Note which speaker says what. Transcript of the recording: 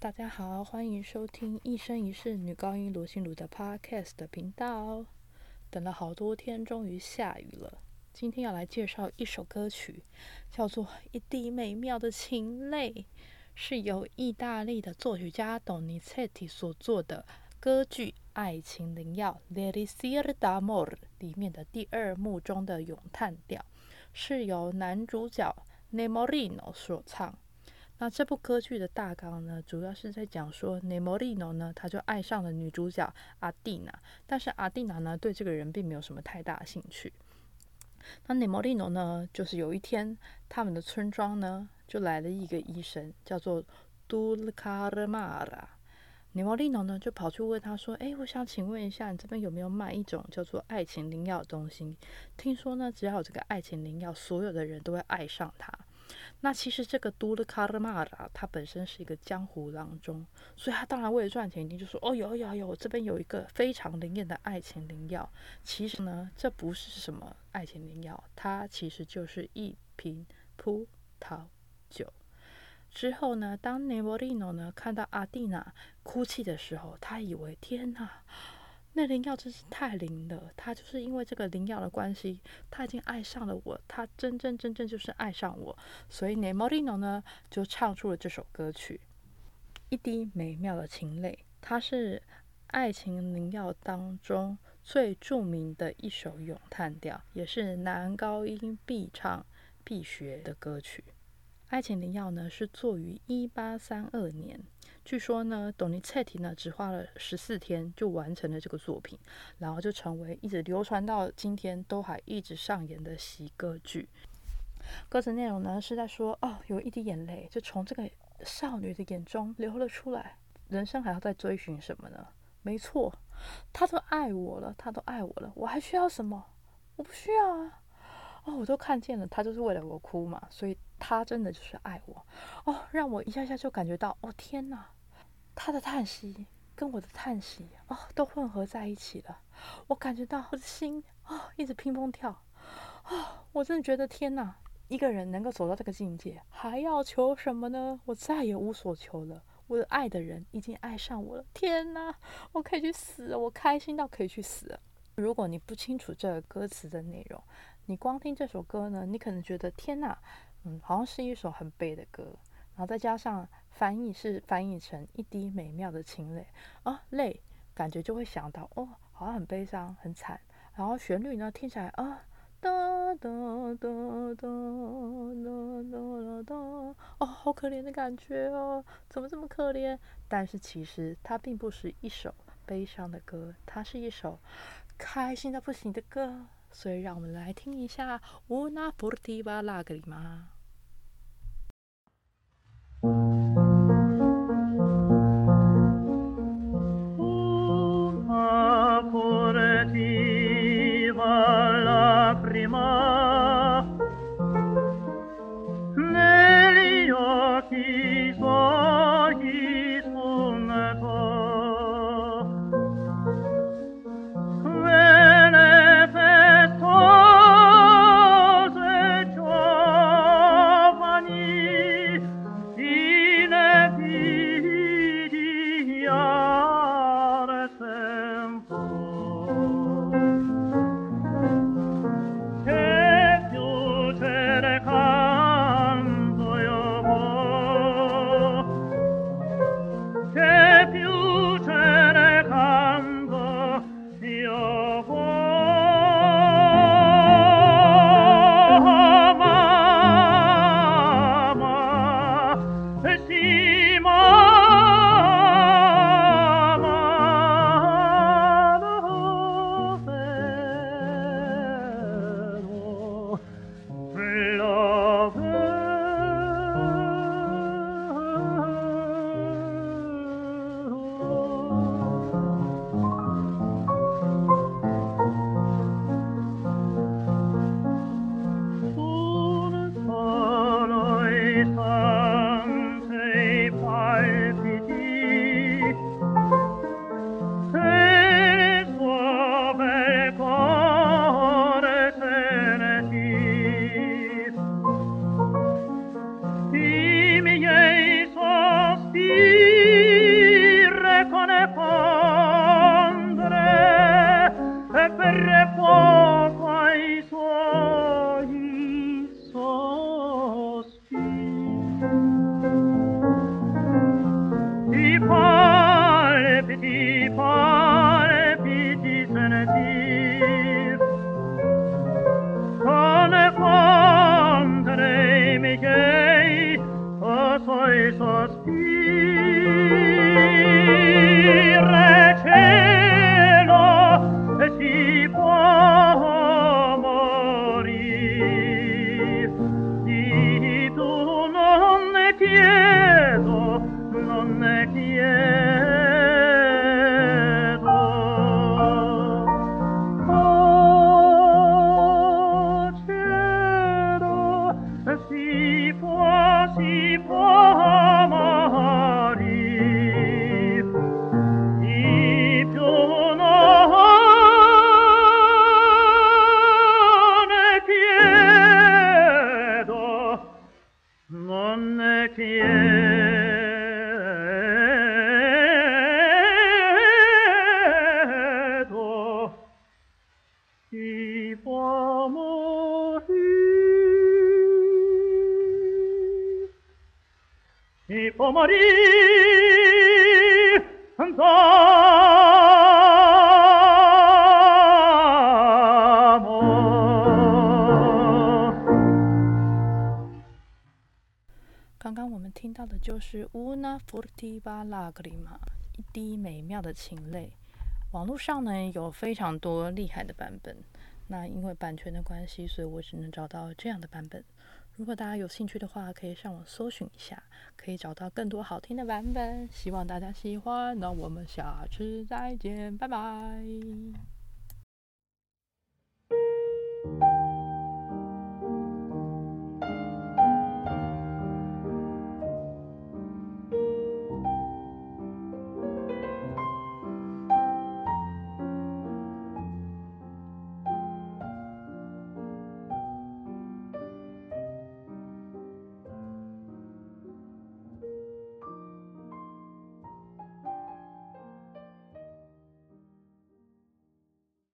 Speaker 1: 大家好，欢迎收听一生一世女高音罗心如的 Podcast 的频道。等了好多天，终于下雨了。今天要来介绍一首歌曲，叫做《一滴美妙的情泪》，是由意大利的作曲家 Donizetti 所作的歌剧《爱情灵药》l e r i s i r d'amor 里面的第二幕中的咏叹调，是由男主角 Nemorino 所唱。那这部歌剧的大纲呢，主要是在讲说，Nemorino 呢，他就爱上了女主角阿蒂娜，但是阿蒂娜呢，对这个人并没有什么太大兴趣。那 Nemorino 呢，就是有一天，他们的村庄呢，就来了一个医生，叫做 Dulcarmara。Nemorino 呢，就跑去问他说：“哎，我想请问一下，你这边有没有卖一种叫做爱情灵药的东西？听说呢，只要有这个爱情灵药，所有的人都会爱上它。”那其实这个杜勒卡尔玛拉，他本身是一个江湖郎中，所以他当然为了赚钱，一定就说：“哦，有有有，我这边有一个非常灵验的爱情灵药。”其实呢，这不是什么爱情灵药，它其实就是一瓶葡萄酒。之后呢，当内博利诺呢看到阿蒂娜哭泣的时候，他以为：“天哪！”那灵药真是太灵了，他就是因为这个灵药的关系，他已经爱上了我，他真真正正就是爱上我，所以 Nemorino 呢就唱出了这首歌曲《一滴美妙的情泪》，它是爱情灵药当中最著名的一首咏叹调，也是男高音必唱必学的歌曲。《爱情灵药》呢是作于一八三二年。据说呢，董尼彻提呢只花了十四天就完成了这个作品，然后就成为一直流传到今天都还一直上演的喜歌剧。歌词内容呢是在说，哦，有一滴眼泪就从这个少女的眼中流了出来。人生还要再追寻什么呢？没错，他都爱我了，他都爱我了，我还需要什么？我不需要啊！哦，我都看见了，他就是为了我哭嘛，所以他真的就是爱我。哦，让我一下下就感觉到，哦天哪！他的叹息跟我的叹息哦，都混合在一起了。我感觉到我的心啊，一直砰砰跳啊！我真的觉得天哪，一个人能够走到这个境界，还要求什么呢？我再也无所求了。我的爱的人已经爱上我了。天哪，我可以去死，我开心到可以去死。如果你不清楚这个歌词的内容，你光听这首歌呢，你可能觉得天哪，嗯，好像是一首很悲的歌，然后再加上。翻译是翻译成一滴美妙的情泪啊，泪感觉就会想到哦，好像很悲伤很惨。然后旋律呢听起来啊，哒哒哒哒哒哒哒，哦，好可怜的感觉哦，怎么这么可怜？但是其实它并不是一首悲伤的歌，它是一首开心的不行的歌。所以让我们来听一下《Una furtiva lagrima》。刚刚我们听到的就是《Una furtiva lagrima》，一滴美妙的情泪。网络上呢有非常多厉害的版本，那因为版权的关系，所以我只能找到这样的版本。如果大家有兴趣的话，可以上网搜寻一下，可以找到更多好听的版本。希望大家喜欢，那我们下次再见，拜拜。